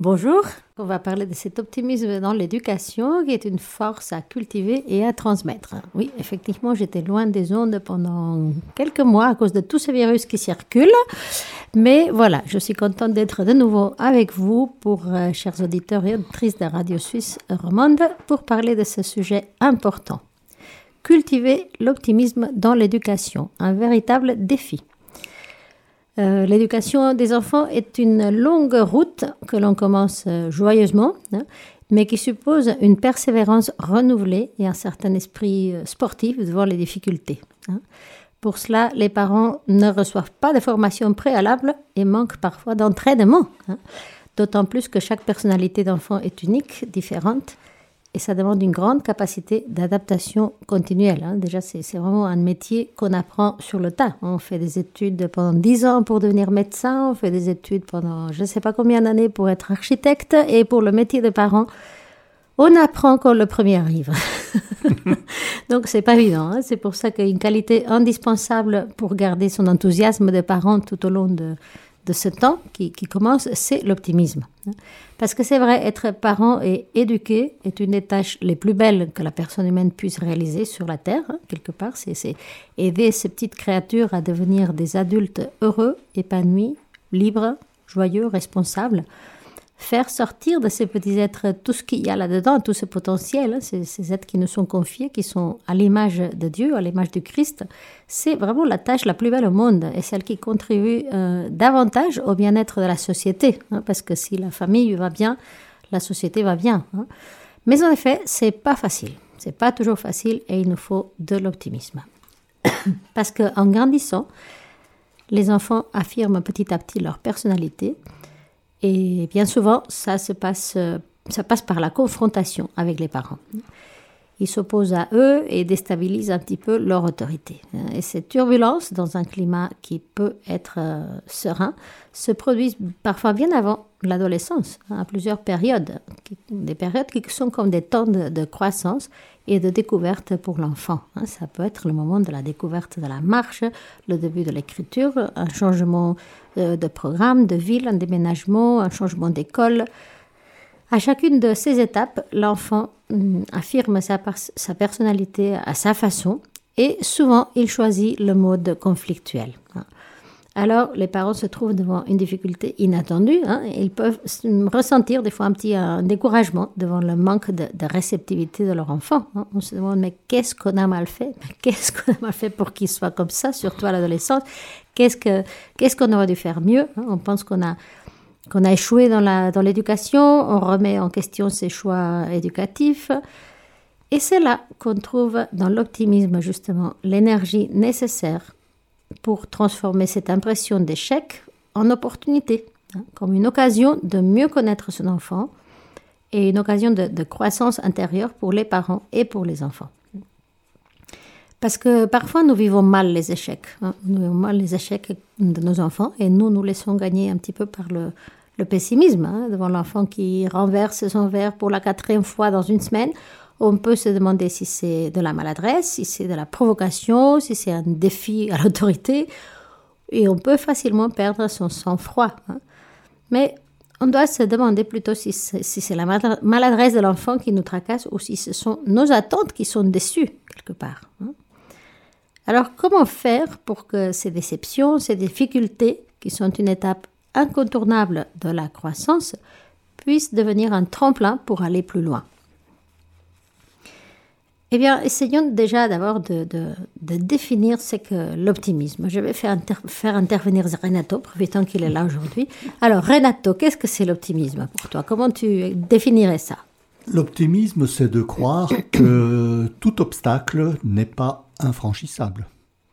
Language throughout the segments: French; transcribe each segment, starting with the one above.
Bonjour, on va parler de cet optimisme dans l'éducation qui est une force à cultiver et à transmettre. Oui, effectivement, j'étais loin des ondes pendant quelques mois à cause de tous ces virus qui circulent. Mais voilà, je suis contente d'être de nouveau avec vous pour, euh, chers auditeurs et auditrices de Radio Suisse Romande, pour parler de ce sujet important. Cultiver l'optimisme dans l'éducation, un véritable défi. Euh, l'éducation des enfants est une longue route que l'on commence euh, joyeusement, hein, mais qui suppose une persévérance renouvelée et un certain esprit euh, sportif devant les difficultés. Hein. Pour cela, les parents ne reçoivent pas de formation préalable et manquent parfois d'entraînement. Hein. D'autant plus que chaque personnalité d'enfant est unique, différente, et ça demande une grande capacité d'adaptation continuelle. Hein. Déjà, c'est vraiment un métier qu'on apprend sur le tas. On fait des études pendant 10 ans pour devenir médecin, on fait des études pendant je ne sais pas combien d'années pour être architecte, et pour le métier de parent, on apprend quand le premier arrive. Donc, c'est pas évident. Hein. C'est pour ça qu'une qualité indispensable pour garder son enthousiasme de parent tout au long de, de ce temps qui, commence, c'est l'optimisme. Parce que c'est vrai, être parent et éduquer est une des tâches les plus belles que la personne humaine puisse réaliser sur la Terre, hein, quelque part. C'est aider ces petites créatures à devenir des adultes heureux, épanouis, libres, joyeux, responsables faire sortir de ces petits êtres tout ce qu'il y a là-dedans, tout ce potentiel, hein, ces, êtres qui nous sont confiés, qui sont à l'image de Dieu, à l'image du Christ, c'est vraiment la tâche la plus belle au monde et celle qui contribue euh, davantage au bien-être de la société, hein, parce que si la famille va bien, la société va bien. Hein. Mais en effet, c'est pas facile, c'est pas toujours facile et il nous faut de l'optimisme, parce qu'en grandissant, les enfants affirment petit à petit leur personnalité et bien souvent, ça se passe, euh, ça passe par la confrontation avec les parents. Ils s'opposent à eux et déstabilisent un petit peu leur autorité. Et ces turbulences, dans un climat qui peut être euh, serein, se produisent parfois bien avant l'adolescence, hein, à plusieurs périodes, des périodes qui sont comme des temps de, croissance et de découverte pour l'enfant. Hein. Ça peut être le moment de la découverte de la marche, le début de l'écriture, un changement euh, de programme, de ville, un déménagement, un changement d'école. À chacune de ces étapes, l'enfant hum, affirme sa, sa, personnalité à sa façon et souvent il choisit le mode conflictuel. Alors les parents se trouvent devant une difficulté inattendue. Hein, ils peuvent ressentir des fois un petit découragement devant le manque de, réceptivité de leur enfant. Hein. On se demande mais qu'est-ce qu'on a mal fait? Qu'est-ce qu'on a mal fait pour qu'il soit comme ça, surtout à l'adolescence? Qu'est-ce qu'on aurait dû faire mieux hein? On pense qu'on a échoué dans l'éducation, on remet en question ses choix éducatifs. Et c'est là qu'on trouve dans l'optimisme justement l'énergie nécessaire pour transformer cette impression d'échec en opportunité, hein, comme une occasion de mieux connaître son enfant et une occasion de, croissance intérieure pour les parents et pour les enfants. Parce que parfois nous vivons mal les échecs, hein. nous vivons mal les échecs de nos enfants et nous nous laissons gagner un petit peu par le, pessimisme, hein, devant l'enfant qui renverse son verre pour la quatrième fois dans une semaine. On peut se demander si c'est de la maladresse, si c'est de la provocation, si c'est un défi à l'autorité, et on peut facilement perdre son sang-froid. Hein. Mais on doit se demander plutôt si c'est la maladresse de l'enfant qui nous tracasse ou si ce sont nos attentes qui sont déçues quelque part. Hein. Alors comment faire pour que ces déceptions, ces difficultés, qui sont une étape incontournable de la croissance puisse devenir un tremplin pour aller plus loin? Eh bien, essayons déjà d'abord de, définir ce que l'optimisme. Je vais faire, faire intervenir Renato, profitant qu'il est là aujourd'hui. Alors, Renato, qu'est-ce que c'est l'optimisme pour toi? Comment tu définirais ça? L'optimisme, c'est de croire que tout obstacle n'est pas infranchissable.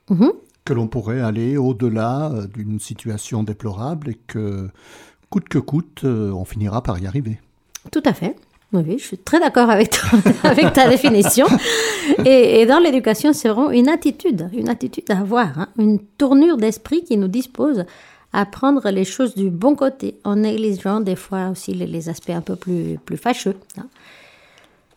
Mhm que l'on pourrait aller au-delà euh, d'une situation déplorable et que, coûte que coûte, euh, on finira par y arriver. Tout à fait. Oui, je suis très d'accord avec, avec ta définition. Et, dans l'éducation, c'est vraiment une attitude, une attitude à avoir, hein. une tournure d'esprit qui nous dispose à prendre les choses du bon côté en négligeant des fois aussi les, aspects un peu plus, plus fâcheux. Hein.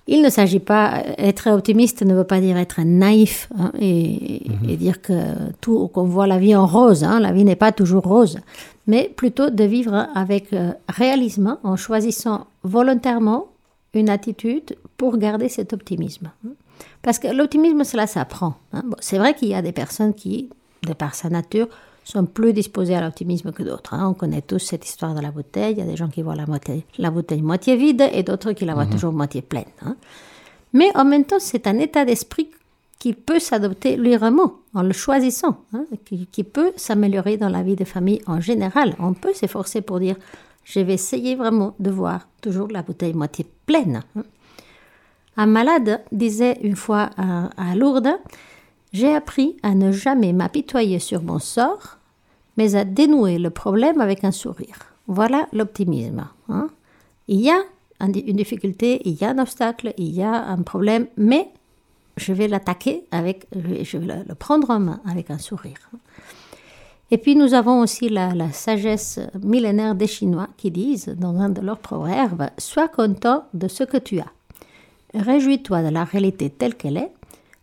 Il ne s'agit pas, être optimiste ne veut pas dire être naïf hein, et, dire que tout, qu'on voit la vie en rose. La vie n'est pas toujours rose. mais plutôt de vivre avec euh, réalisme en choisissant volontairement une attitude pour garder cet optimisme. Parce que l'optimisme, cela s'apprend. Hein. c'est vrai qu'il y a des personnes qui, de par sa nature, sont plus disposées à l'optimisme que d'autres. Hein. On connaît tous cette histoire de la bouteille. Il y a des gens qui voient la, moitié, la bouteille moitié vide et d'autres qui la voient mhm. toujours moitié pleine. Hein. Mais en même temps, c'est un état d'esprit qui peut s'adopter librement en le choisissant, qui, qui, peut s'améliorer dans la vie de famille en général. On peut s'efforcer pour dire je vais essayer vraiment de voir toujours la bouteille moitié pleine. Un malade disait une fois à, Lourdes J'ai appris à ne jamais m'apitoyer sur mon sort, mais à dénouer le problème avec un sourire. Voilà l'optimisme. Hein. Il y a une difficulté, il y a un obstacle, il y a un problème, mais je vais l'attaquer avec, je vais le prendre en main avec un sourire. Et puis nous avons aussi la, sagesse millénaire des Chinois qui disent dans un de leurs proverbes Sois content de ce que tu as. Réjouis-toi de la réalité telle qu'elle est.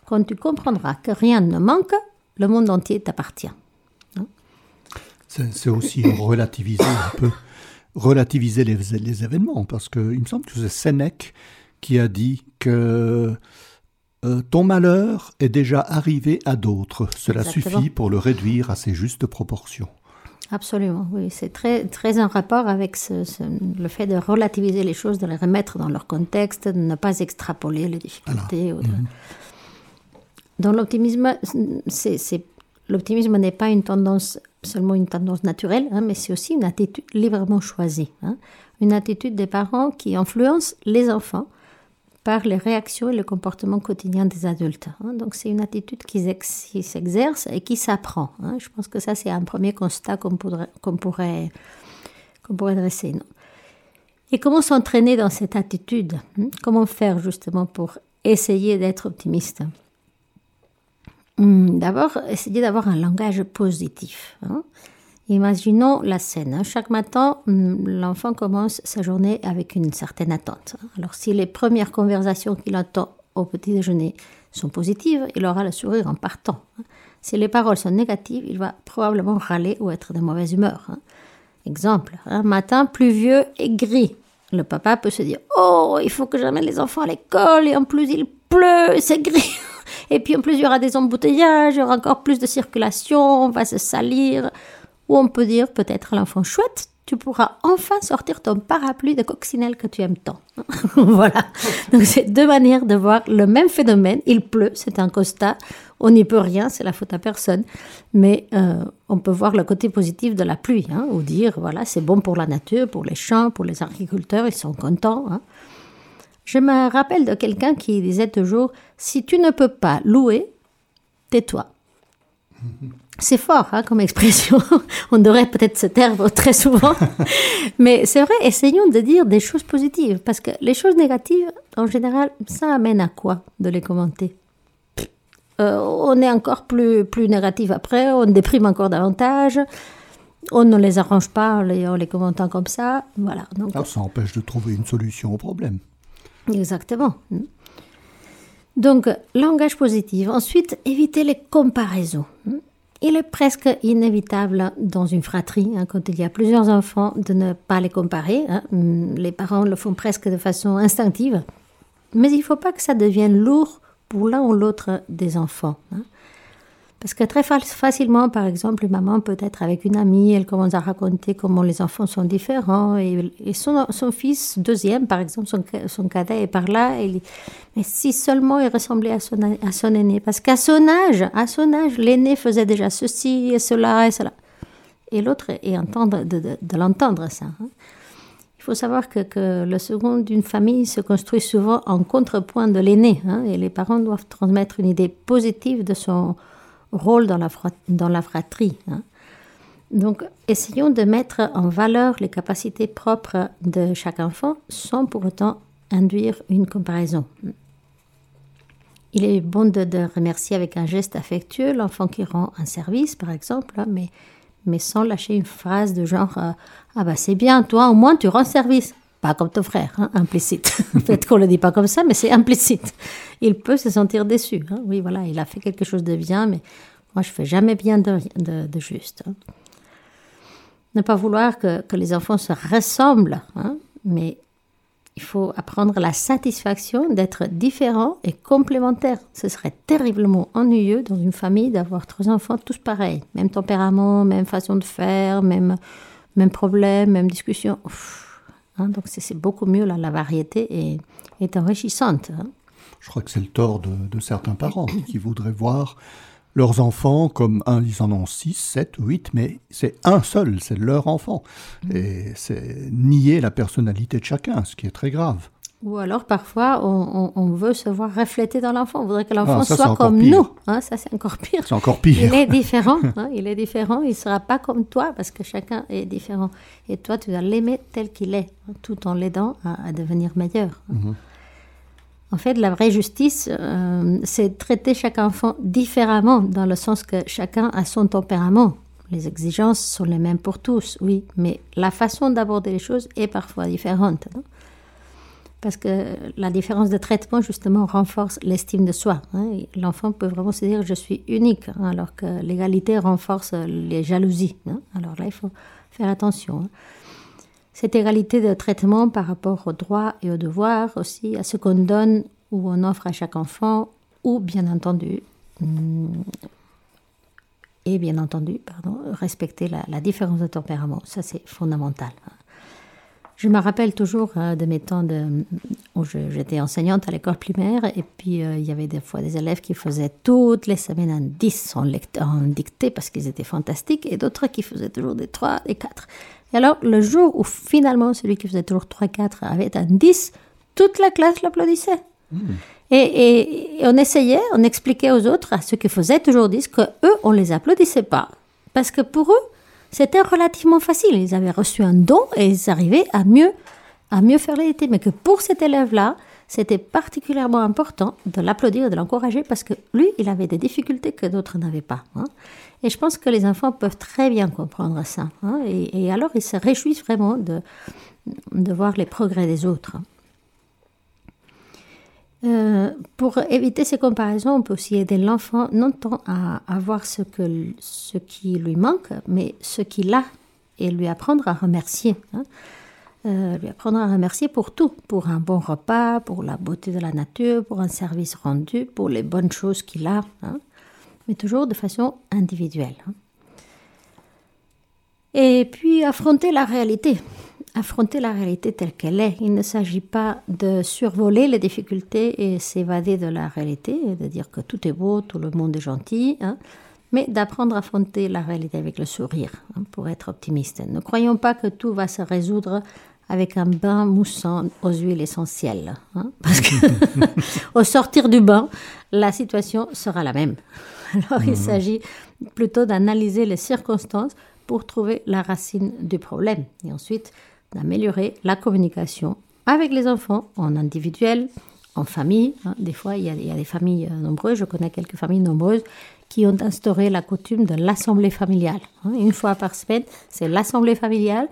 Quand tu comprendras que rien ne manque, le monde entier t'appartient. C'est aussi relativiser un peu, relativiser les, les événements, parce qu'il me semble que c'est Sénèque qui a dit que euh, ton malheur est déjà arrivé à d'autres. Cela suffit pour le réduire à ses justes proportions. Absolument, oui. C'est très, très en rapport avec le fait de relativiser les choses, de les remettre dans leur contexte, de ne pas extrapoler les difficultés. Mhm. Donc l'optimisme, c'est, l'optimisme n'est pas une tendance, seulement une tendance naturelle, hein, mais c'est aussi une attitude librement choisie. Hein. Une attitude des parents qui influence les enfants par les réactions et le comportement quotidien des adultes. Hein. Donc c'est une attitude qui s'exerce et qui s'apprend. Hein. Je pense que ça c'est un premier constat qu'on pourrait, dresser. Et comment s'entraîner dans cette attitude hein? Comment faire justement pour essayer d'être optimiste? Hmm, D'abord, essayer d'avoir un langage positif. Imaginons la scène. Hein. Chaque matin, mm, l'enfant commence sa journée avec une certaine attente. Alors si les premières conversations qu'il entend au petit déjeuner sont positives, il aura le sourire en partant. Hein. Si les paroles sont négatives, il va probablement râler ou être de mauvaise humeur. Hein. Exemple, un matin pluvieux et gris. Le papa peut se dire Oh, il faut que j'amène les enfants à l'école et en plus il pleut, c'est gris. Et puis en plus il y aura des embouteillages, il y aura encore plus de circulation, on va se salir. Ou on peut dire peut-être à l'enfant chouette, tu pourras enfin sortir ton parapluie de coccinelle que tu aimes tant. voilà. Donc c'est deux manières de voir le même phénomène. Il pleut, c'est un constat. On n'y peut rien, c'est la faute à personne. Mais euh, on peut voir le côté positif de la pluie, hein, ou dire voilà, c'est bon pour la nature, pour les champs, pour les agriculteurs, ils sont contents. Hein. Je me rappelle de quelqu'un qui disait toujours si tu ne peux pas louer, tais-toi. C'est fort hein, comme expression. On devrait peut-être se taire très souvent. Mais c'est vrai, essayons de dire des choses positives. Parce que les choses négatives, en général, ça amène à quoi de les commenter? Euh, On est encore plus, plus négatif après, on déprime encore davantage. On ne les arrange pas en les, en les commentant comme ça. Voilà. Donc, Alors, ça empêche de trouver une solution au problème. Exactement. Donc, langage positif. Ensuite, éviter les comparaisons. Il est presque inévitable dans une fratrie, hein, quand il y a plusieurs enfants, de ne pas les comparer. Hein. Les parents le font presque de façon instinctive. Mais il ne faut pas que ça devienne lourd pour l'un ou l'autre des enfants. Hein. Parce que très facilement, par exemple, une maman peut être avec une amie, elle commence à raconter comment les enfants sont différents, et, son, fils, deuxième, par exemple, son, son cadet est par là, et mais si seulement il ressemblait à son, à son aîné, parce qu'à son âge, à son âge, l'aîné faisait déjà ceci et cela et cela. Et l'autre est entendre, de, de, l'entendre, ça. Hein. Il faut savoir que, que, le second d'une famille se construit souvent en contrepoint de l'aîné, hein, et les parents doivent transmettre une idée positive de son rôle dans la, dans la fratrie. Hein. Donc, essayons de mettre en valeur les capacités propres de chaque enfant sans pour autant induire une comparaison. Il est bon de, remercier avec un geste affectueux l'enfant qui rend un service, par exemple, hein, mais, mais sans lâcher une phrase de genre euh, Ah bah c'est bien, toi au moins tu rends service. Pas comme ton frère, hein, implicite. Peut-être qu'on le dit pas comme ça, mais c'est implicite. Il peut se sentir déçu. Hein. Oui, voilà, il a fait quelque chose de bien, mais moi, je fais jamais bien de, juste. Hein. ne pas vouloir que, les enfants se ressemblent, mais il faut apprendre la satisfaction d'être différent et complémentaire. Ce serait terriblement ennuyeux dans une famille d'avoir trois enfants tous pareils, même tempérament, même façon de faire, même, même problème, même discussion. Hein, donc c'est beaucoup mieux là, la variété est, enrichissante. Hein. Je crois que c'est le tort de, de certains parents qui voudraient voir leurs enfants comme un, ils en ont 6, 7, 8, mais c'est un seul, c'est leur enfant. Et c'est nier la personnalité de chacun, ce qui est très grave. Ou alors parfois on, veut se voir reflété dans l'enfant. On voudrait que l'enfant ah, soit comme nous. Hein, ça c'est encore pire. C'est encore pire. Il est différent. Hein, il est différent. Il sera pas comme toi parce que chacun est différent. Et toi tu dois l'aimer tel qu'il est, hein, tout en l'aidant à, devenir meilleur. Mm-hmm. En fait, la vraie justice, euh, c'est traiter chaque enfant différemment, dans le sens que chacun a son tempérament. Les exigences sont les mêmes pour tous, oui, mais la façon d'aborder les choses est parfois différente. Parce que la différence de traitement, justement, renforce l'estime de soi. Hein. L'enfant peut vraiment se dire je suis unique, hein, alors que l'égalité renforce les jalousies. Hein. Alors là, il faut faire attention cette égalité de traitement par rapport aux droits et aux devoirs aussi, à ce qu'on donne ou on offre à chaque enfant, ou bien entendu, mm, et bien entendu, pardon, respecter la, différence de tempérament. Ça, c'est fondamental. Je me rappelle toujours euh, de mes temps de, où j'étais enseignante à l'école primaire et puis euh, il y avait des fois des élèves qui faisaient toutes les semaines un 10 en, en dictée parce qu'ils étaient fantastiques et d'autres qui faisaient toujours des 3, des 4. Et alors, le jour où finalement celui qui faisait toujours 3-4 avait un 10, toute la classe l'applaudissait. Hmm. Et, on essayait, on expliquait aux autres, à ceux qui faisaient toujours 10, que eux, on les applaudissait pas. Parce que pour eux, c'était relativement facile. Ils avaient reçu un don et ils arrivaient à mieux, à mieux faire l'été. Mais que pour cet élève-là, c'était particulièrement important de l'applaudir et de l'encourager parce que lui, il avait des difficultés que d'autres n'avaient pas. Hein. Et je pense que les enfants peuvent très bien comprendre ça. Hein. Et, alors, ils se réjouissent vraiment de, de voir les progrès des autres. Euh, pour éviter ces comparaisons, on peut aussi aider l'enfant non tant à, à voir ce, que, ce qui lui manque, mais ce qu'il a et lui apprendre à remercier. Hein. Euh, lui apprendre à remercier pour tout, pour un bon repas, pour la beauté de la nature, pour un service rendu, pour les bonnes choses qu'il a. Hein mais toujours de façon individuelle. Hein. Et puis affronter la réalité, affronter la réalité telle qu'elle est. Il ne s'agit pas de survoler les difficultés et s'évader de la réalité, et de dire que tout est beau, tout le monde est gentil, hein, mais d'apprendre à affronter la réalité avec le sourire, hein, pour être optimiste. Ne croyons pas que tout va se résoudre avec un bain moussant aux huiles essentielles, parce que au sortir du bain, la situation sera la même. Alors il mhm. s'agit plutôt d'analyser les circonstances pour trouver la racine du problème et ensuite d'améliorer la communication avec les enfants en individuel, en famille. Hein. Des fois, il y, a, des familles euh, nombreuses, je connais quelques familles nombreuses qui ont instauré la coutume de l'assemblée familiale. Hein. Une fois par semaine, c'est l'assemblée familiale.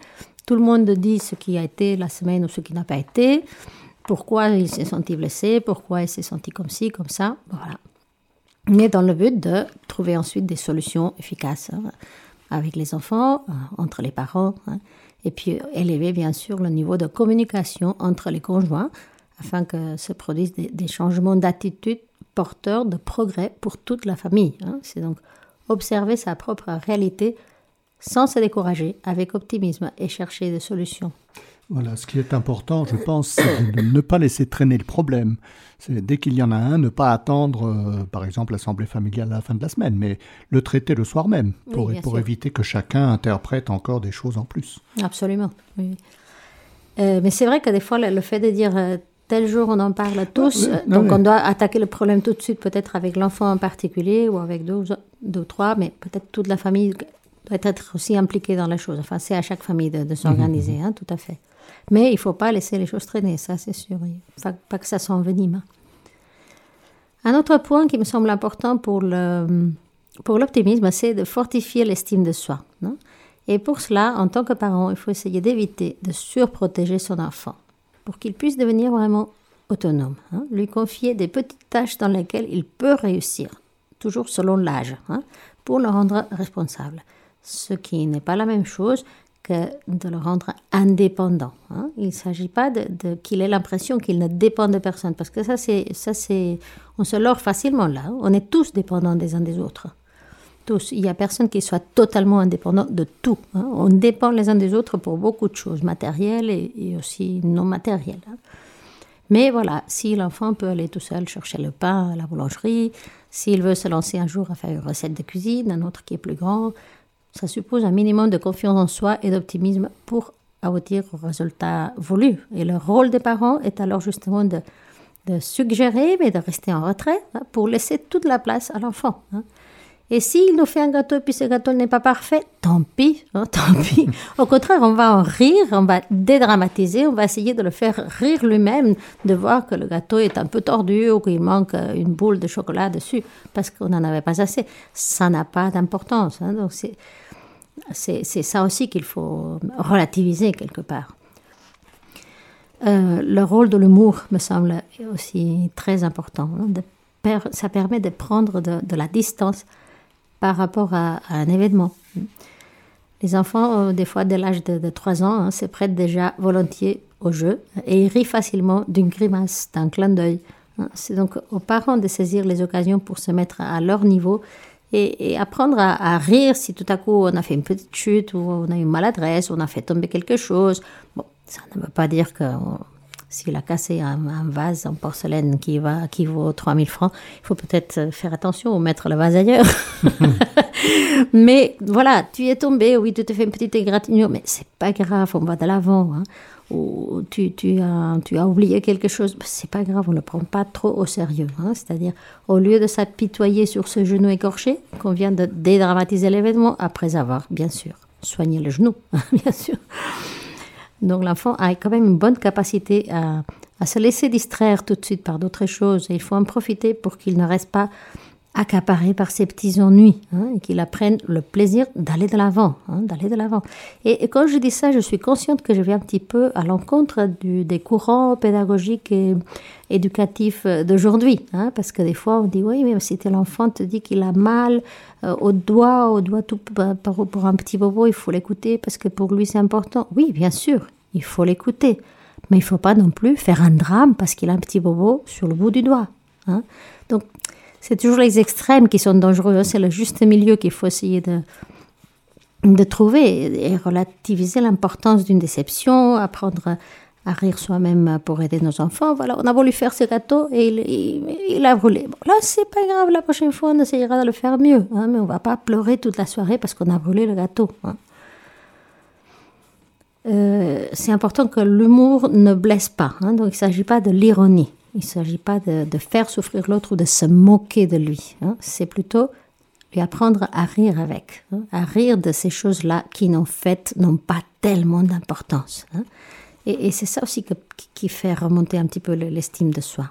Tout le monde dit ce qui a été la semaine ou ce qui n'a pas été, pourquoi il s'est senti blessé, pourquoi il s'est senti comme ci, comme ça. Voilà mais dans le but de trouver ensuite des solutions efficaces hein, avec les enfants, euh, entre les parents, et puis élever bien sûr le niveau de communication entre les conjoints afin que se produisent des, changements d'attitude porteurs de progrès pour toute la famille. Hein. C'est donc observer sa propre réalité sans se décourager, avec optimisme et chercher des solutions. Voilà, ce qui est important, je pense, c'est de ne pas laisser traîner le problème. C'est dès qu'il y en a un, ne pas attendre, euh, par exemple, l'assemblée familiale à la fin de la semaine, mais le traiter le soir même, pour, pour éviter que chacun interprète encore des choses en plus. Absolument. Euh, mais c'est vrai que des fois, le, fait de dire euh, tel jour on en parle tous, donc on doit attaquer le problème tout de suite, peut-être avec l'enfant en particulier ou avec deux, deux ou trois, mais peut-être toute la famille doit être aussi impliquée dans la chose. Enfin, c'est à chaque famille de, s'organiser, hein, tout à fait. Mais il ne faut pas laisser les choses traîner, ça c'est sûr. Pas, pas que ça s'envenime. Un autre point qui me semble important pour pour l'optimisme, c'est de fortifier l'estime de soi. Et pour cela, en tant que parent, il faut essayer d'éviter de surprotéger son enfant pour qu'il puisse devenir vraiment autonome. Hein. Lui confier des petites tâches dans lesquelles il peut réussir, toujours selon l'âge, hein, pour le rendre responsable. Ce qui n'est pas la même chose de le rendre indépendant. Hein. Il ne s'agit pas de, qu'il ait l'impression qu'il ne dépend de personne, parce que ça, c'est, ça, c'est, on se leurre facilement là. On est tous dépendants des uns des autres. Tous. Il n'y a personne qui soit totalement indépendant de tout. Hein. On dépend les uns des autres pour beaucoup de choses, matérielles et, aussi non matérielles. Hein. Mais voilà, si l'enfant peut aller tout seul chercher le pain à la boulangerie, s'il veut se lancer un jour à faire une recette de cuisine, un autre qui est plus grand, ça suppose un minimum de confiance en soi et d'optimisme pour aboutir au résultat voulu. Et le rôle des parents est alors justement de, suggérer, mais de rester en retrait hein, pour laisser toute la place à l'enfant. Hein. Et s'il nous fait un gâteau et puis ce gâteau n'est pas parfait, tant pis, hein, tant pis. Au contraire, on va en rire, on va dédramatiser, on va essayer de le faire rire lui-même, de voir que le gâteau est un peu tordu ou qu'il manque une boule de chocolat dessus parce qu'on n'en avait pas assez. Ça n'a pas d'importance. Donc c'est, c'est, ça aussi qu'il faut relativiser quelque part. Euh, le rôle de l'humour me semble aussi très important. Hein, ça permet de prendre de, de la distance par rapport à, un événement. Les enfants, euh, des fois dès l'âge de, 3 ans, hein, se prêtent déjà volontiers au jeu et ils rient facilement d'une grimace, d'un clin d'œil. Hein. C'est donc aux parents de saisir les occasions pour se mettre à leur niveau et, apprendre à, rire si tout à coup on a fait une petite chute ou on a une maladresse, on a fait tomber quelque chose. Bon, ça ne veut pas dire que s'il a cassé un, vase en porcelaine qui, va, qui vaut 3000 francs, il faut peut-être faire attention ou mettre le vase ailleurs. mais voilà, tu es tombé, oui, tu te fais une petite égratignure, mais c'est pas grave, on va de l'avant. Hein. Ou tu, tu, as, tu as oublié quelque chose, c'est pas grave, on ne prend pas trop au sérieux. Hein. C'est-à-dire, au lieu de s'apitoyer sur ce genou écorché, qu'on vient de dédramatiser l'événement, après avoir, bien sûr, soigné le genou, bien sûr. Donc l'enfant a quand même une bonne capacité à, se laisser distraire tout de suite par d'autres choses. Et il faut en profiter pour qu'il ne reste pas accaparé par ses petits ennuis hein, et qu'il apprenne le plaisir d'aller de l'avant, hein, d'aller de l'avant. Et, quand je dis ça, je suis consciente que je vais un petit peu à l'encontre des courants pédagogiques et éducatifs d'aujourd'hui, hein, parce que des fois on dit oui, mais si tel enfant te dit qu'il a mal euh, au doigt, au doigt tout pour, un petit bobo, il faut l'écouter parce que pour lui c'est important. Oui, bien sûr, il faut l'écouter. Mais il faut pas non plus faire un drame parce qu'il a un petit bobo sur le bout du doigt. Donc, c'est toujours les extrêmes qui sont dangereux. Hein. C'est le juste milieu qu'il faut essayer de, trouver et relativiser l'importance d'une déception, apprendre à rire soi-même pour aider nos enfants. Voilà, on a voulu faire ce gâteau et il, a brûlé. Bon, là, c'est pas grave, la prochaine fois, on essayera de le faire mieux. Hein, mais on va pas pleurer toute la soirée parce qu'on a brûlé le gâteau. Euh, c'est important que l'humour ne blesse pas. Hein. donc il ne s'agit pas de l'ironie. Il ne s'agit pas de, faire souffrir l'autre ou de se moquer de lui. Hein. c'est plutôt lui apprendre à rire avec, hein. à rire de ces choses-là qui, en fait, n'ont pas tellement d'importance. Et, c'est ça aussi qui fait remonter un petit peu l'estime de soi.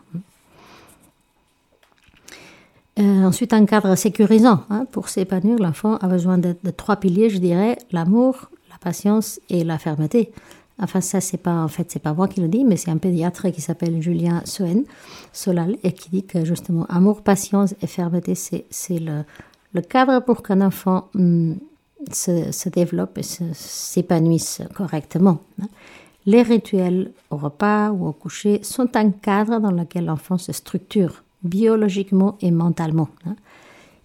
Euh, ensuite, un cadre sécurisant. pour s'épanouir, l'enfant a besoin de, trois piliers, je dirais, l'amour, patience et la fermeté. Enfin, ça, c'est pas, en fait, c'est pas moi qui le dis, mais c'est un pédiatre qui s'appelle Julien Soen, Solal, et qui dit que justement, amour, patience et fermeté, c'est, le, cadre pour qu'un enfant hum, se, développe et s'épanouisse correctement. Hein. Les rituels au repas ou au coucher sont un cadre dans lequel l'enfant se structure biologiquement et mentalement. Hein.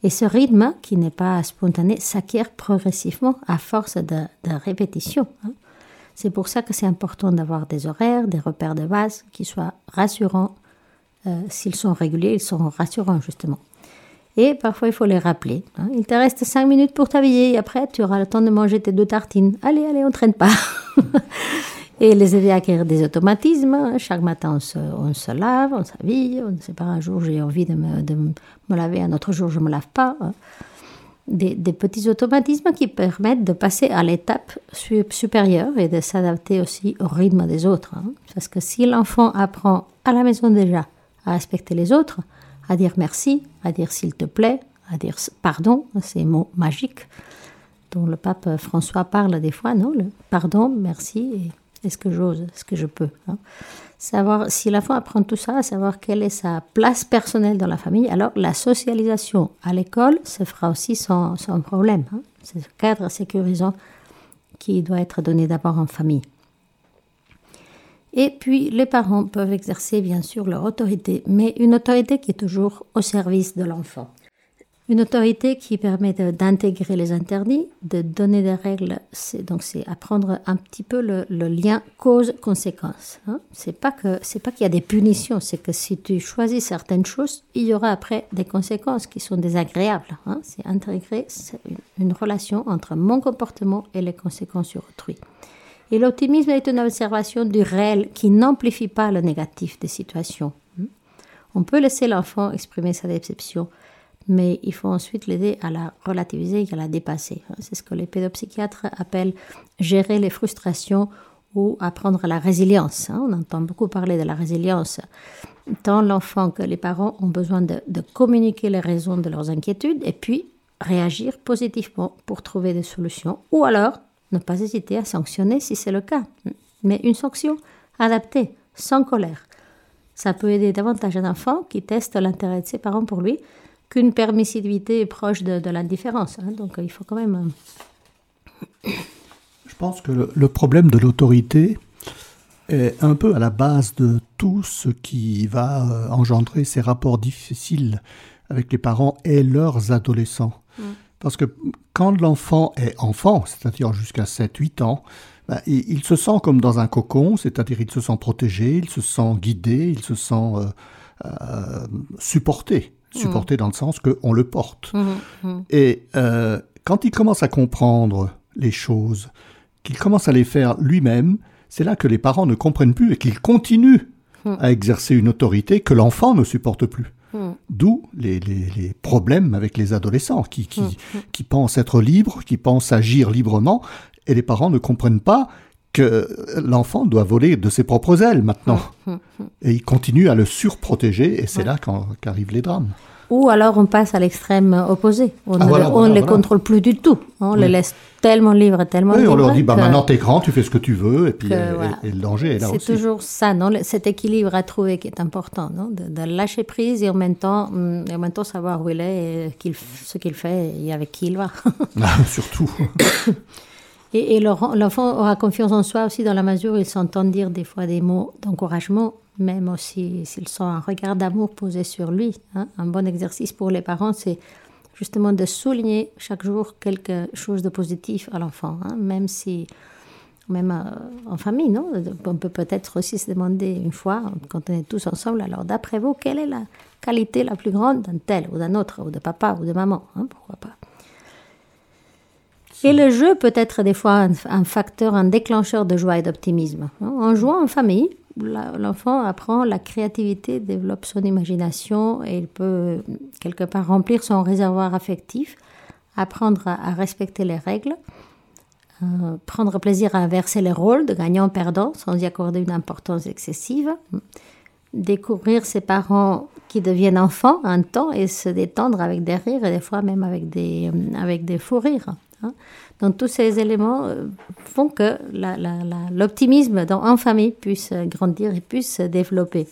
Et ce rythme, qui n'est pas spontané, s'acquiert progressivement à force de, répétition. Hein. C'est pour ça que c'est important d'avoir des horaires, des repères de base qui soient rassurants. Euh, s'ils sont réguliers, ils seront rassurants justement. Et parfois, il faut les rappeler. Hein. Il te reste cinq minutes pour t'habiller et après, tu auras le temps de manger tes deux tartines. Allez, allez, on traîne pas. et les aider à acquérir des automatismes. Chaque matin, on se, lave, on s'habille. On ne sait pas, un jour j'ai envie de me, de me, laver, un autre jour je ne me lave pas. Hein. Des, petits automatismes qui permettent de passer à l'étape supérieure et de s'adapter aussi au rythme des autres. Hein. Parce que si l'enfant apprend à la maison déjà à respecter les autres, à dire merci, à dire s'il te plaît, à dire pardon, ces mots magiques dont le pape François parle des fois, non Le pardon, merci et est-ce que j'ose Est-ce que je peux hein? Savoir si l'enfant apprend tout ça, savoir quelle est sa place personnelle dans la famille, alors la socialisation à l'école se fera aussi sans, sans problème. Hein? C'est ce cadre sécurisant qui doit être donné d'abord en famille. Et puis, les parents peuvent exercer bien sûr leur autorité, mais une autorité qui est toujours au service de l'enfant. Une autorité qui permet d'intégrer les interdits, de donner des règles, c'est donc c'est apprendre un petit peu le, lien cause-conséquence. Hein. C'est pas que c'est pas qu'il y a des punitions, c'est que si tu choisis certaines choses, il y aura après des conséquences qui sont désagréables. Hein. C'est intégrer une, relation entre mon comportement et les conséquences sur autrui. Et l'optimisme est une observation du réel qui n'amplifie pas le négatif des situations. Hein. On peut laisser l'enfant exprimer sa déception, mais il faut ensuite l'aider à la relativiser et à la dépasser. C'est ce que les pédopsychiatres appellent gérer les frustrations ou apprendre la résilience. Hein. On entend beaucoup parler de la résilience. Tant l'enfant que les parents ont besoin de, communiquer les raisons de leurs inquiétudes et puis réagir positivement pour trouver des solutions ou alors ne pas hésiter à sanctionner si c'est le cas. Mais une sanction adaptée, sans colère. Ça peut aider davantage un enfant qui teste l'intérêt de ses parents pour lui qu'une permissivité proche de, l'indifférence. Hein. Donc il faut quand même... Euh, Je pense que le, problème de l'autorité est un peu à la base de tout ce qui va euh, engendrer ces rapports difficiles avec les parents et leurs adolescents. Mm. Parce que quand l'enfant est enfant, c'est-à-dire jusqu'à 7-8 ans, ben, il, se sent comme dans un cocon, c'est-à-dire il se sent protégé, il se sent guidé, il se sent euh, supporté supporter dans le sens qu'on le porte. Mmh, mmh. Et euh, quand il commence à comprendre les choses, qu'il commence à les faire lui-même, c'est là que les parents ne comprennent plus et qu'ils continuent mmh. à exercer une autorité que l'enfant ne supporte plus. D'où les, les, problèmes avec les adolescents qui, qui, qui pensent être libres, qui pensent agir librement, et les parents ne comprennent pas que l'enfant doit voler de ses propres ailes maintenant. Hum, hum, hum. Et il continue à le surprotéger et c'est là qu'arrivent les drames. Ou alors on passe à l'extrême opposé. On ah, ne les contrôle plus du tout. On les laisse tellement libres, tellement oui, on leur dit, bah, maintenant t'es grand, tu fais ce que tu veux, et puis le danger est là aussi. C'est toujours ça, non cet équilibre à trouver qui est important, non de, lâcher prise et en même temps, et en même temps savoir où il est, et ce qu'il fait et avec qui il va. Ah, surtout. Et, l'enfant aura confiance en soi aussi dans la mesure où il s'entend dire des fois des mots d'encouragement, même aussi s'il sent un regard d'amour posé sur lui. Hein. Un bon exercice pour les parents, c'est justement de souligner chaque jour quelque chose de positif à l'enfant, hein. même si, même euh, en famille, non? On peut peut-être aussi se demander une fois, quand on est tous ensemble, alors d'après vous, quelle est la qualité la plus grande d'un tel ou d'un autre, ou de papa ou de maman hein, Pourquoi pas? Et le jeu peut être des fois un, facteur, un déclencheur de joie et d'optimisme. En jouant en famille, l'enfant apprend la créativité, développe son imagination et il peut quelque part remplir son réservoir affectif, apprendre à, respecter les règles, euh, prendre plaisir à inverser les rôles de gagnant-perdant sans y accorder une importance excessive, découvrir ses parents qui deviennent enfants un temps et se détendre avec des rires et des fois même avec des, avec des fous rires. Hein. Donc tous ces éléments euh, font que l'optimisme en famille puisse grandir et puisse se développer.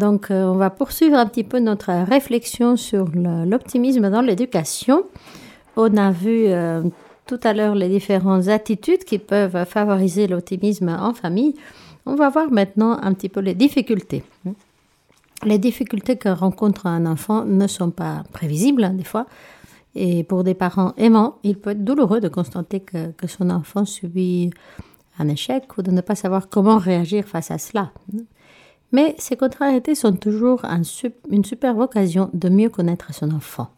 Donc euh, on va poursuivre un petit peu notre réflexion sur l'optimisme dans l'éducation. On a vu euh, tout à l'heure les différentes attitudes qui peuvent favoriser l'optimisme en famille. On va voir maintenant un petit peu les difficultés. Les difficultés que rencontre un enfant ne sont pas prévisibles hein, des fois. Et pour des parents aimants, il peut être douloureux de constater que, que son enfant subit un échec ou de ne pas savoir comment réagir face à cela. Mais ces contrariétés sont toujours une super occasion de mieux connaître son enfant.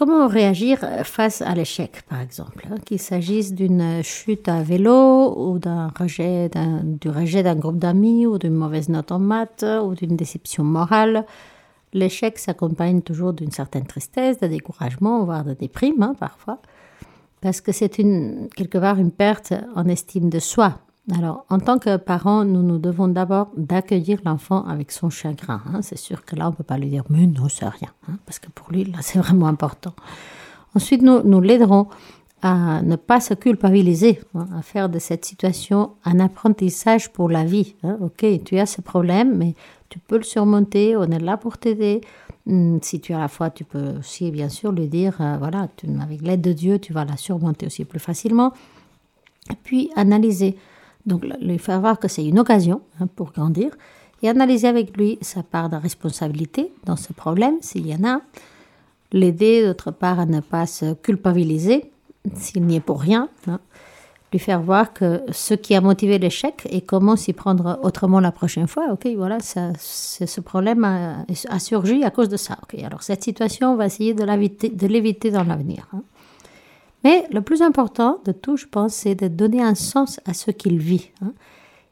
Comment réagir face à l'échec, par exemple hein, Qu'il s'agisse d'une chute à vélo ou d'un rejet du rejet d'un groupe d'amis ou d'une mauvaise note en maths ou d'une déception morale. L'échec s'accompagne toujours d'une certaine tristesse, de découragement, voire de déprime hein, parfois, parce que c'est quelque part une perte en estime de soi. Alors, en tant que parents, nous nous devons d'abord d'accueillir l'enfant avec son chagrin. Hein. C'est sûr que là, on ne peut pas lui dire, mais non, c'est rien, hein, parce que pour lui, là, c'est vraiment important. Ensuite, nous, nous l'aiderons à ne pas se culpabiliser, hein, à faire de cette situation un apprentissage pour la vie. Ok, tu as ce problème, mais tu peux le surmonter, on est là pour t'aider. Hmm, si tu as la foi, tu peux aussi, bien sûr, lui dire, euh, voilà, avec l'aide de Dieu, tu vas la surmonter aussi plus facilement. Et puis, analyser donc, lui faire voir que c'est une occasion hein, pour grandir et analyser avec lui sa part de responsabilité dans ce problème, s'il y en a. L'aider, d'autre part, à ne pas se culpabiliser s'il n'y est pour rien. Hein. Lui faire voir que ce qui a motivé l'échec et comment s'y prendre autrement la prochaine fois. Ok, voilà, ça, ce problème a, surgi à cause de ça. Ok, alors cette situation, on va essayer de l'éviter dans l'avenir. Hein. Mais le plus important de tout, je pense, c'est de donner un sens à ce qu'il vit. Hein.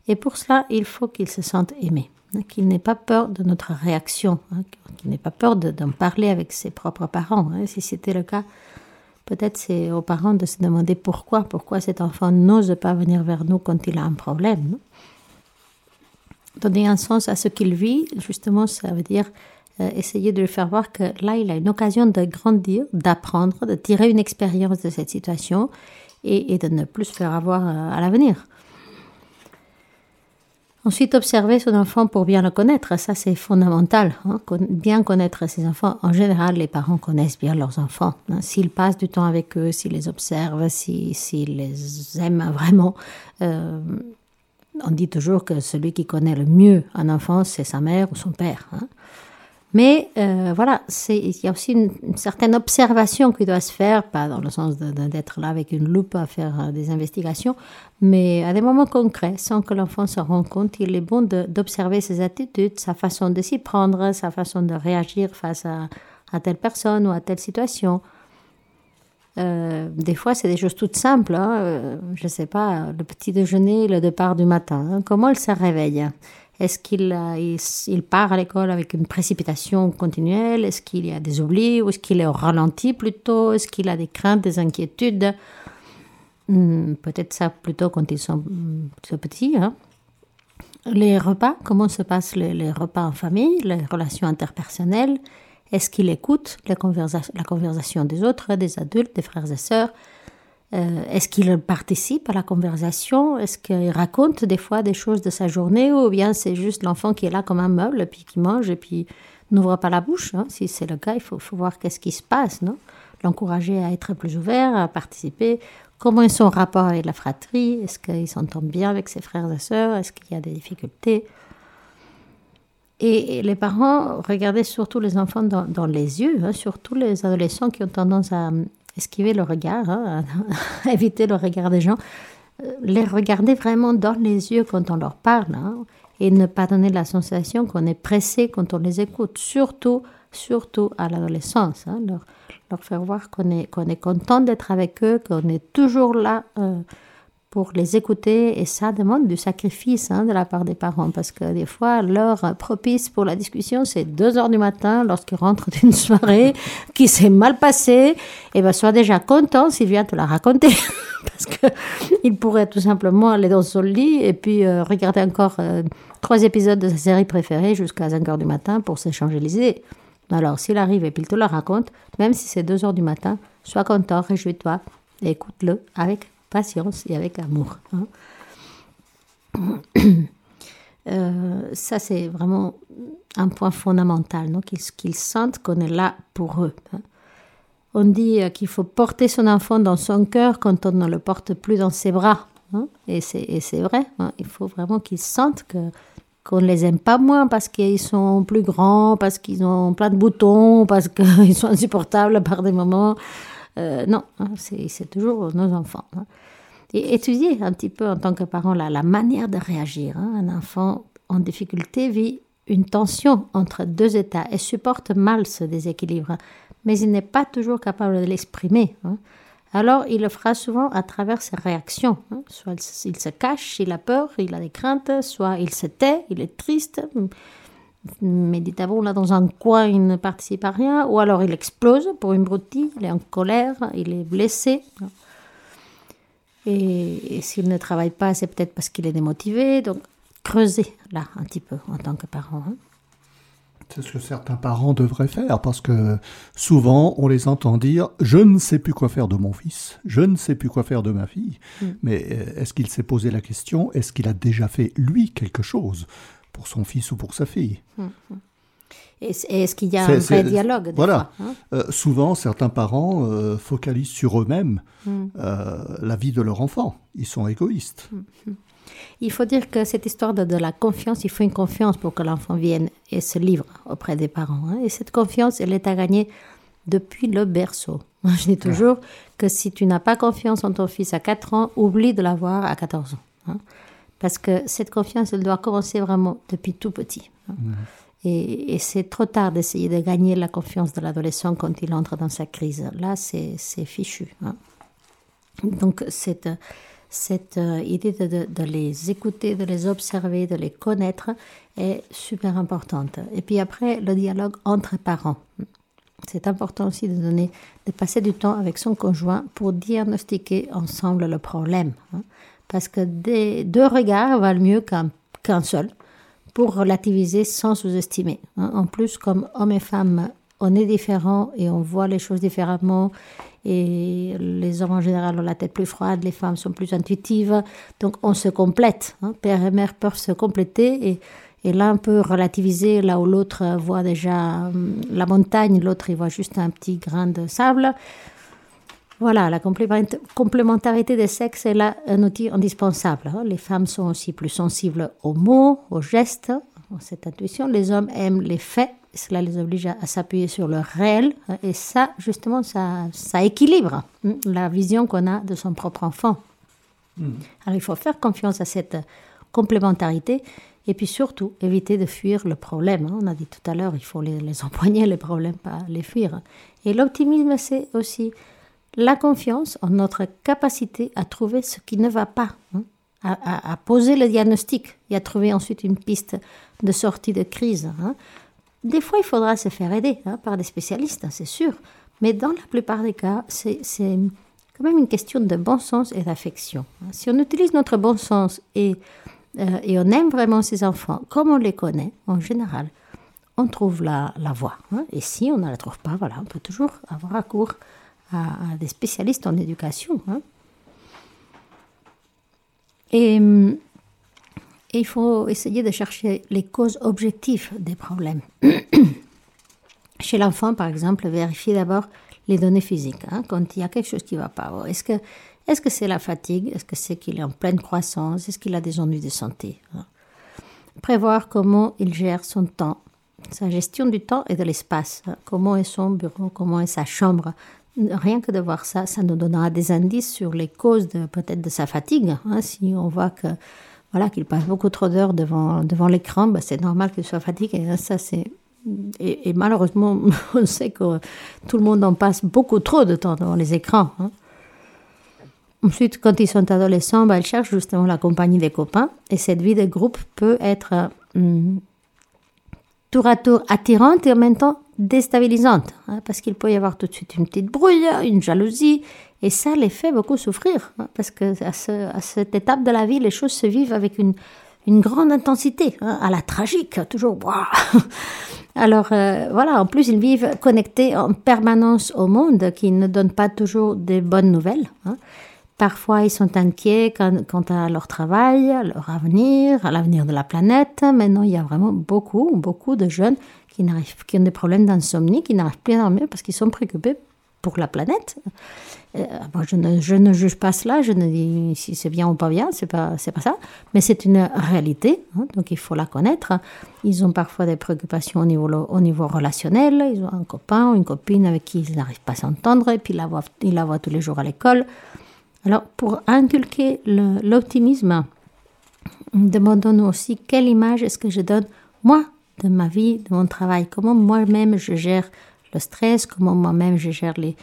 Et pour cela, il faut qu'il se sente aimé, hein, qu'il n'ait pas peur de notre réaction, hein, qu'il n'ait pas peur d'en parler avec ses propres parents. Si c'était le cas, peut-être c'est aux parents de se demander pourquoi, pourquoi cet enfant n'ose pas venir vers nous quand il a un problème. Donner un sens à ce qu'il vit, justement, ça veut dire euh, essayer de lui faire voir que là, il a une occasion de grandir, d'apprendre, de tirer une expérience de cette situation et, de ne plus se faire avoir euh, à l'avenir. Ensuite, observer son enfant pour bien le connaître, ça c'est fondamental. Hein. Bien connaître ses enfants, en général, les parents connaissent bien leurs enfants. Hein. S'ils passent du temps avec eux, s'ils les observent, s'ils les aiment vraiment, euh, on dit toujours que celui qui connaît le mieux un enfant, c'est sa mère ou son père. Hein. Mais euh, voilà, il y a aussi une, certaine observation qui doit se faire, pas dans le sens d'être là avec une loupe à faire euh, des investigations, mais à des moments concrets, sans que l'enfant se rende compte, il est bon d'observer ses attitudes, sa façon de s'y prendre, sa façon de réagir face à, à telle personne ou à telle situation. Euh, des fois, c'est des choses toutes simples. Hein. je ne sais pas, le petit déjeuner, le départ du matin. Hein. comment elle se réveille? Est-ce qu'il euh, part à l'école avec une précipitation continuelle? Est-ce qu'il y a des oublis? Ou est-ce qu'il est au ralenti plutôt? Est-ce qu'il a des craintes, des inquiétudes? Hmm, Peut-être ça plutôt quand ils sont, hmm, petits. Hein. Les repas, comment se passent les, repas en famille, les relations interpersonnelles? Est-ce qu'il écoute la conversation des autres, des adultes, des frères et sœurs? Euh, est-ce qu'il participe à la conversation? Est-ce qu'il raconte des fois des choses de sa journée? Ou bien c'est juste l'enfant qui est là comme un meuble puis qui mange et puis n'ouvre pas la bouche hein? Si c'est le cas, il faut, voir qu'est-ce qui se passe, non? L'encourager à être plus ouvert, à participer. Comment est son rapport avec la fratrie? Est-ce qu'il s'entend bien avec ses frères et sœurs? Est-ce qu'il y a des difficultés? Et les parents regardaient surtout les enfants dans, les yeux, hein, surtout les adolescents qui ont tendance à, esquiver le regard, hein, éviter le regard des gens, euh, les regarder vraiment dans les yeux quand on leur parle hein, et ne pas donner la sensation qu'on est pressé quand on les écoute, surtout, surtout à l'adolescence. Hein, leur, faire voir qu'on est, est content d'être avec eux, qu'on est toujours là. Euh, pour les écouter et ça demande du sacrifice hein, de la part des parents parce que des fois l'heure propice pour la discussion c'est 2 heures du matin lorsqu'ils rentrent d'une soirée qui s'est mal passée et ben sois déjà content s'il vient te la raconter parce que il pourrait tout simplement aller dans son lit et puis euh, regarder encore euh, trois épisodes de sa série préférée jusqu'à 5 heures du matin pour s'échanger les idées. Alors s'il arrive et puis il te le raconte, même si c'est 2 heures du matin, sois content, réjouis-toi et écoute-le avec patience et avec amour. Hein. ça, c'est vraiment un point fondamental, qu'ils sentent qu'on est là pour eux. Hein. On dit qu'il faut porter son enfant dans son cœur quand on ne le porte plus dans ses bras. Hein. Et c'est vrai, il faut vraiment qu'ils sentent qu'on ne les aime pas moins parce qu'ils sont plus grands, parce qu'ils ont plein de boutons, parce qu'ils sont insupportables par des moments. Euh, non, c'est toujours nos enfants. Et étudier un petit peu en tant que parent la, manière de réagir. Un enfant en difficulté vit une tension entre deux états et supporte mal ce déséquilibre, mais il n'est pas toujours capable de l'exprimer. Hein. Alors il le fera souvent à travers ses réactions. Hein. Soit il se cache, il a peur, il a des craintes, soit il se tait, il est triste, méditablement là dans un coin, il ne participe à rien, ou alors il explose pour une broutille, il est en colère, il est blessé. Et, et s'il ne travaille pas, c'est peut-être parce qu'il est démotivé. Donc creuser là un petit peu en tant que parent. Hein. C'est ce que certains parents devraient faire parce que souvent on les entend dire je ne sais plus quoi faire de mon fils, je ne sais plus quoi faire de ma fille. Mm. Mais euh, est-ce qu'il s'est posé la question Est-ce qu'il a déjà fait lui quelque chose? Pour son fils ou pour sa fille mm, mm. Est-ce qu'il y a un vrai dialogue Voilà. Hein? Euh, souvent, certains parents euh, focalisent sur eux-mêmes la vie de leur enfant. Ils sont égoïstes. Il faut dire que cette histoire de, la confiance, il faut une confiance pour que l'enfant vienne et se livre auprès des parents. Hein. Et cette confiance, elle est à gagner depuis le berceau. Je dis toujours que si tu n'as pas confiance en ton fils à 4 ans, oublie de l'avoir à 14 ans. Hein. Parce que cette confiance, elle doit commencer vraiment depuis tout petit. Hein. Et, et c'est trop tard d'essayer de gagner la confiance de l'adolescent quand il entre dans sa crise. Là, c'est fichu. Donc, cette cette euh, idée de, les écouter, de les observer, de les connaître est super importante. Et puis après, le dialogue entre parents. C'est important aussi de donner, de passer du temps avec son conjoint pour diagnostiquer ensemble le problème. Hein. Parce que deux regards valent mieux qu'un seul pour relativiser sans sous-estimer. Hein. En plus, comme hommes et femmes, on est différents et on voit les choses différemment et les hommes en général ont la tête plus froide, les femmes sont plus intuitives, donc on se complète. Hein. Père et mère peuvent se compléter et, et l'un peut relativiser là où l'autre voit déjà hum, la montagne, l'autre il voit juste un petit grain de sable. Voilà, la complémentarité des sexes est là un outil indispensable. Les femmes sont aussi plus sensibles aux mots, aux gestes, cette intuition. Les hommes aiment les faits cela les oblige à, s'appuyer sur le réel. Et ça, justement, ça, ça équilibre hein, la vision qu'on a de son propre enfant. Hmm. Alors, il faut faire confiance à cette complémentarité et puis surtout éviter de fuir le problème. Hein. On a dit tout à l'heure, il faut les, les empoigner, les problèmes, pas les fuir. Et l'optimisme, c'est aussi la confiance en notre capacité à trouver ce qui ne va pas, hein, à, poser le diagnostic et à trouver ensuite une piste de sortie de crise. Des fois, il faudra se faire aider hein, par des spécialistes, hein, c'est sûr. Mais dans la plupart des cas, c'est quand même une question de bon sens et d'affection. Hein. Si on utilise notre bon sens et, euh, on aime vraiment ses enfants, comme on les connaît en général, on trouve la, la voie. Et si on ne la trouve pas, voilà, on peut toujours avoir recours à, des spécialistes en éducation. Et hum, et il faut essayer de chercher les causes objectives des problèmes. Chez l'enfant, par exemple, vérifier d'abord les données physiques. Hein, quand il y a quelque chose qui ne va pas, est-ce que est-ce que c'est la fatigue? Est-ce que c'est qu'il est en pleine croissance? Est-ce qu'il a des ennuis de santé? Hein? Prévoir comment il gère son temps, sa gestion du temps et de l'espace. Hein? Comment est son bureau Comment est sa chambre Rien que de voir ça, ça nous donnera des indices sur les causes de peut-être de sa fatigue. si on voit que voilà, qu'il passe beaucoup trop d'heures devant, devant l'écran, bah, c'est normal qu'il soit fatigué. Ça, c'est... Et, malheureusement, on sait que tout le monde en passe beaucoup trop de temps devant les écrans. Hein. Ensuite, quand ils sont adolescents, bah, ils cherchent justement la compagnie des copains. Et cette vie de groupe peut être hum, tour à tour attirante et en même temps déstabilisante. Hein, parce qu'il peut y avoir tout de suite une petite brouille, une jalousie, et ça les fait beaucoup souffrir, hein, parce que à, cette étape de la vie, les choses se vivent avec une, grande intensité, hein, à la tragique, toujours. Alors euh, voilà, en plus ils vivent connectés en permanence au monde, qui ne donne pas toujours des bonnes nouvelles. Parfois, ils sont inquiets quant à leur travail, leur avenir, à l'avenir de la planète. Maintenant, il y a vraiment beaucoup, beaucoup de jeunes qui, ont des problèmes d'insomnie, qui n'arrivent plus à dormir parce qu'ils sont préoccupés pour la planète. Euh, je, ne, je, ne, juge pas cela, je ne dis si c'est bien ou pas bien, c'est pas, pas ça, mais c'est une réalité, hein, donc il faut la connaître. Ils ont parfois des préoccupations au niveau, au niveau relationnel, ils ont un copain ou une copine avec qui ils n'arrivent pas à s'entendre, et puis ils la voient, ils la voient tous les jours à l'école. Alors, pour inculquer l'optimisme, demandons-nous aussi quelle image est-ce que je donne, moi, de ma vie, de mon travail, comment moi-même je gère le stress, comment moi-même je gère les,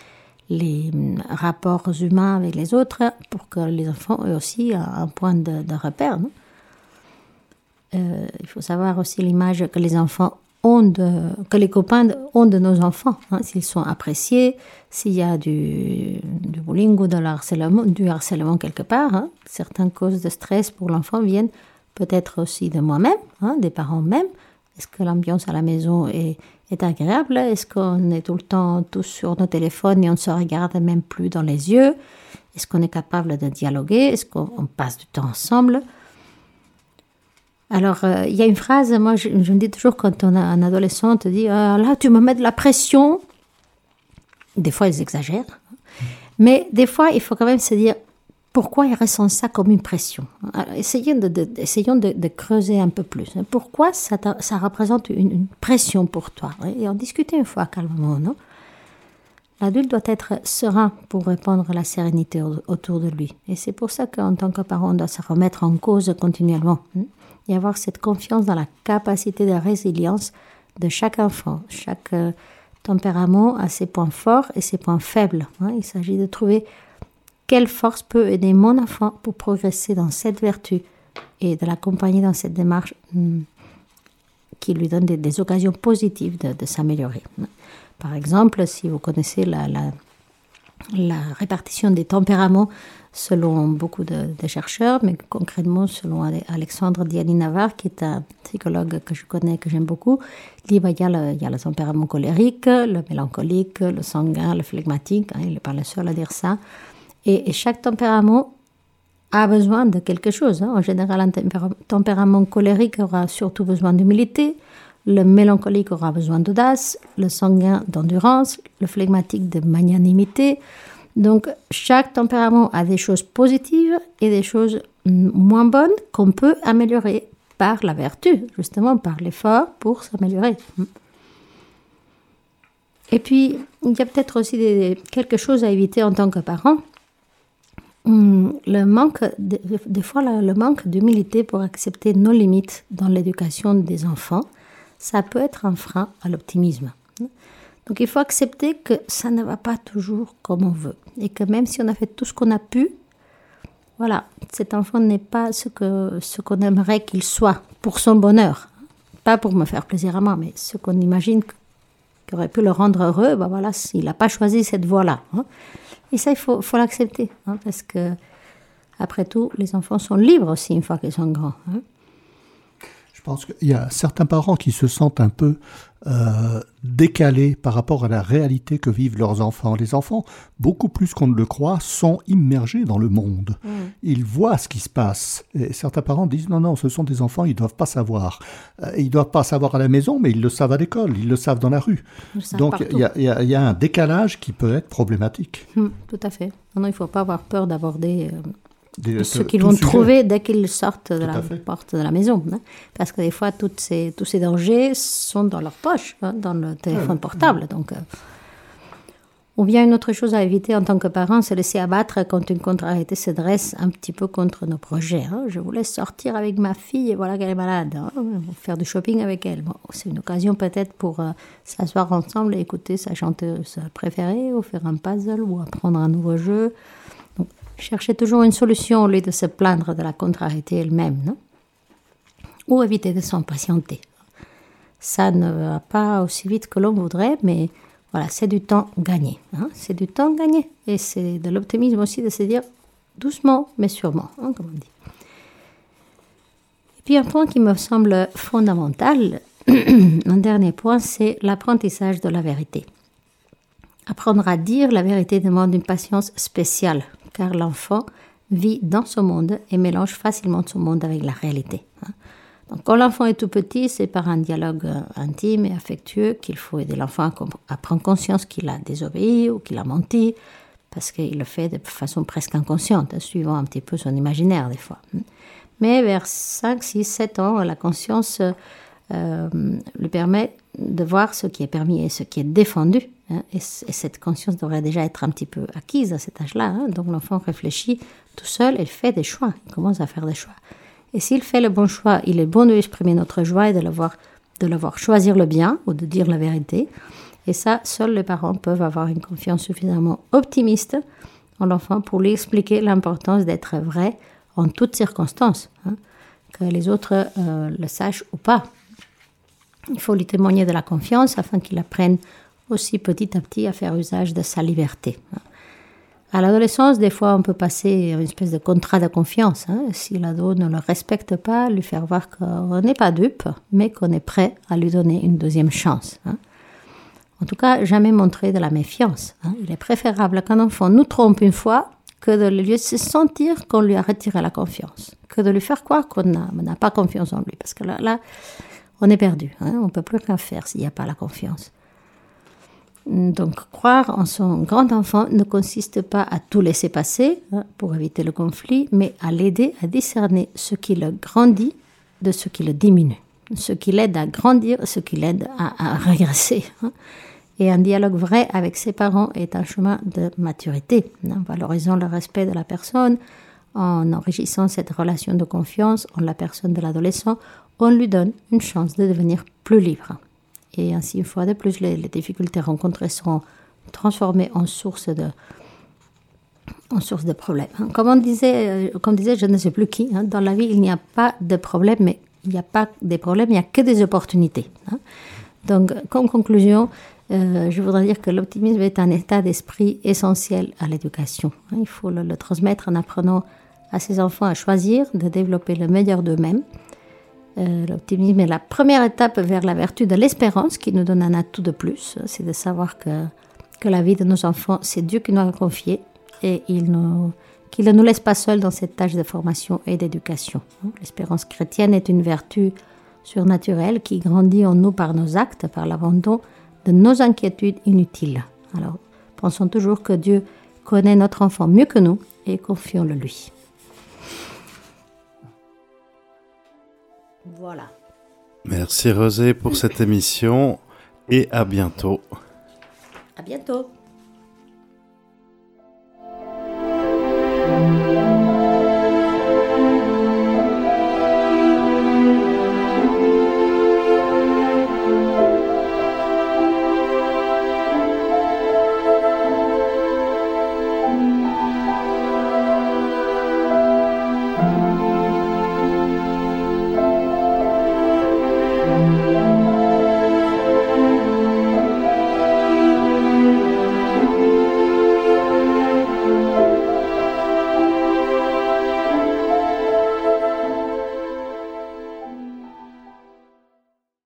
les hum, rapports humains avec les autres, pour que les enfants aient aussi un point de, repère. Euh, il faut savoir aussi l'image que les enfants ont de, que les copains ont de nos enfants, hein, s'ils sont appréciés, s'il y a du, du bullying ou de harcèlement, du harcèlement quelque part. Hein. Certaines causes de stress pour l'enfant viennent peut-être aussi de moi-même, hein, des parents même. Est-ce que l'ambiance à la maison est, agréable? Est-ce qu'on est tout le temps tous sur nos téléphones et on ne se regarde même plus dans les yeux? Est-ce qu'on est capable de dialoguer? Est-ce qu'on passe du temps ensemble? Alors, euh, il y a une phrase, moi je, me dis toujours quand on a un adolescent, on te dit ah, là, tu me mets de la pression. Des fois, ils exagèrent. Mais des fois, il faut quand même se dire pourquoi ils ressentent ça comme une pression. essayons de, creuser un peu plus. Pourquoi ça, représente une, pression pour toi Et en discuter une fois calmement, L'adulte doit être serein pour répondre à la sérénité autour de lui. Et c'est pour ça qu'en tant que parent, on doit se remettre en cause continuellement hein, et avoir cette confiance dans la capacité de résilience de chaque enfant. Chaque euh, tempérament a ses points forts et ses points faibles. Hein. Il s'agit de trouver quelle force peut aider mon enfant pour progresser dans cette vertu et de l'accompagner dans cette démarche hmm, qui lui donne des, occasions positives de, s'améliorer? Par exemple, si vous connaissez la, répartition des tempéraments selon beaucoup de, chercheurs, mais concrètement selon Alexandre Diani Navarre, qui est un psychologue que je connais, que j'aime beaucoup, il y, a le, il y a le tempérament colérique, le mélancolique, le sanguin, le phlegmatique, hein, il n'est pas le seul à dire ça. Et, chaque tempérament a besoin de quelque chose. Hein. En général, un tempérament colérique aura surtout besoin d'humilité, le mélancolique aura besoin d'audace, le sanguin d'endurance, le phlegmatique de magnanimité. Donc, chaque tempérament a des choses positives et des choses moins bonnes qu'on peut améliorer par la vertu, justement par l'effort pour s'améliorer. Et puis, il y a peut-être aussi quelque chose à éviter en tant que parent. Hmm, le manque, des fois, le manque d'humilité pour accepter nos limites dans l'éducation des enfants, ça peut être un frein à l'optimisme. Donc il faut accepter que ça ne va pas toujours comme on veut et que même si on a fait tout ce qu'on a pu, voilà, cet enfant n'est pas ce que ce qu'on aimerait qu'il soit pour son bonheur, pas pour me faire plaisir à moi, mais ce qu'on imagine qui aurait pu le rendre heureux, ben voilà, il n'a pas choisi cette voie-là. Hein. Et ça, il faut, faut l'accepter, hein, parce que, après tout, les enfants sont libres aussi une fois qu'ils sont grands. Hein. Je pense qu'il y a certains parents qui se sentent un peu euh, décalés par rapport à la réalité que vivent leurs enfants. Les enfants, beaucoup plus qu'on ne le croit, sont immergés dans le monde. Mm. Ils voient ce qui se passe. Et certains parents disent non, non, ce sont des enfants, ils ne doivent pas savoir. Euh, ils ne doivent pas savoir à la maison, mais ils le savent à l'école, ils le savent dans la rue. Donc il y, a un décalage qui peut être problématique. Mm, tout à fait. Non, il ne faut pas avoir peur d'aborder euh, ce qu'ils vont trouver dès qu'ils sortent de la porte de la maison. Hein. Parce que des fois, toutes ces, tous ces dangers sont dans leur poche, hein, dans le téléphone portable. Donc, euh, ou bien une autre chose à éviter en tant que parent, c'est laisser abattre quand une contrariété se dresse un petit peu contre nos projets. Hein. Je voulais sortir avec ma fille et voilà qu'elle est malade. Faire du shopping avec elle. c'est une occasion peut-être pour euh, s'asseoir ensemble et écouter sa chanteuse préférée ou faire un puzzle ou apprendre un nouveau jeu chercher toujours une solution au lieu de se plaindre de la contrariété elle-même, ou éviter de s'impatienter. Ça ne va pas aussi vite que l'on voudrait, mais voilà, c'est du temps gagné. Hein. c'est du temps gagné. Et c'est de l'optimisme aussi de se dire doucement, mais sûrement, hein, comme on dit. Et puis un point qui me semble fondamental, un dernier point, c'est l'apprentissage de la vérité. Apprendre à dire la vérité demande une patience spéciale car l'enfant vit dans ce monde et mélange facilement son monde avec la réalité. Hein. Donc, quand l'enfant est tout petit, c'est par un dialogue euh, intime et affectueux qu'il faut aider l'enfant à prendre conscience qu'il a désobéi ou qu'il a menti, parce qu'il le fait de façon presque inconsciente, hein, suivant un petit peu son imaginaire des fois. Mais vers 5, 6, 7 ans, la conscience euh, lui permet de voir ce qui est permis et ce qui est défendu. Hein, et, cette conscience devrait déjà être un petit peu acquise à cet âge-là. Hein. donc l'enfant réfléchit tout seul et fait des choix, il commence à faire des choix. Et s'il fait le bon choix, il est bon de lui exprimer notre joie et de le voir, de le voir choisir le bien ou de dire la vérité. Et ça, seuls les parents peuvent avoir une confiance suffisamment optimiste en l'enfant pour lui expliquer l'importance d'être vrai en toutes circonstances, hein, que les autres euh, le sachent ou pas. Il faut lui témoigner de la confiance afin qu'il apprenne aussi petit à petit à faire usage de sa liberté. Hein. À l'adolescence, des fois, on peut passer une espèce de contrat de confiance. Hein. Si l'ado ne le respecte pas, lui faire voir qu'on n'est pas dupe, mais qu'on est prêt à lui donner une deuxième chance. En tout cas, jamais montrer de la méfiance. Hein. Il est préférable qu'un enfant nous trompe une fois que de lui laisser sentir qu'on lui a retiré la confiance, que de lui faire croire qu'on n'a pas confiance en lui. Parce que là, on est perdu. Hein. on ne peut plus rien faire s'il n'y a pas la confiance. Donc, croire en son grand enfant ne consiste pas à tout laisser passer hein, pour éviter le conflit, mais à l'aider à discerner ce qui le grandit de ce qui le diminue, ce qui l'aide à grandir, ce qui l'aide à, à, régresser. Hein. Et un dialogue vrai avec ses parents est un chemin de maturité, en valorisant le respect de la personne, en enrichissant cette relation de confiance en la personne de l'adolescent, on lui donne une chance de devenir plus libre. Et ainsi, une fois de plus, les, difficultés rencontrées seront transformées en source de, problèmes. Comme on disait, euh, comme disait je ne sais plus qui, hein, dans la vie, il n'y a pas de problème, mais il n'y a pas des problèmes, il n'y a que des opportunités. Hein. Donc, comme conclusion, euh, je voudrais dire que l'optimisme est un état d'esprit essentiel à l'éducation. Il faut le, transmettre en apprenant à ses enfants à choisir, de développer le meilleur d'eux-mêmes. Euh, l'optimisme est la première étape vers la vertu de l'espérance qui nous donne un atout de plus. C'est de savoir que, que la vie de nos enfants, c'est Dieu qui nous a confié et qu'il ne nous laisse pas seuls dans cette tâche de formation et d'éducation. L'espérance chrétienne est une vertu surnaturelle qui grandit en nous par nos actes, par l'abandon de nos inquiétudes inutiles. Alors, pensons toujours que Dieu connaît notre enfant mieux que nous et confions-le lui. Voilà. Merci Rosé pour cette émission et à bientôt. À bientôt.